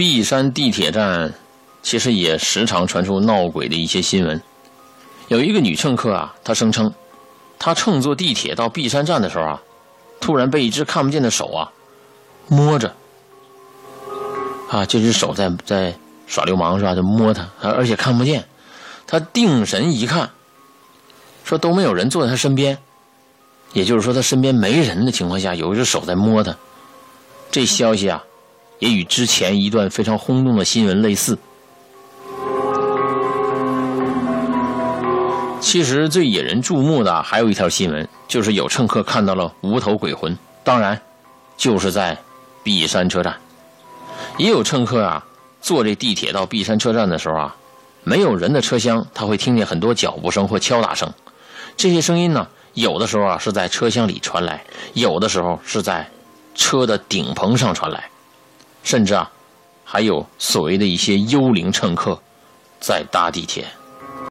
璧山地铁站其实也时常传出闹鬼的一些新闻。有一个女乘客啊，她声称，她乘坐地铁到璧山站的时候啊，突然被一只看不见的手啊摸着，啊，这只手在在耍流氓是吧？就摸她，而且看不见。她定神一看，说都没有人坐在她身边，也就是说她身边没人的情况下，有一只手在摸她。这消息啊。也与之前一段非常轰动的新闻类似。其实最引人注目的还有一条新闻，就是有乘客看到了无头鬼魂，当然就是在璧山车站。也有乘客啊，坐这地铁到璧山车站的时候啊，没有人的车厢，他会听见很多脚步声或敲打声。这些声音呢，有的时候啊是在车厢里传来，有的时候是在车的顶棚上传来。甚至啊，还有所谓的一些幽灵乘客在搭地铁。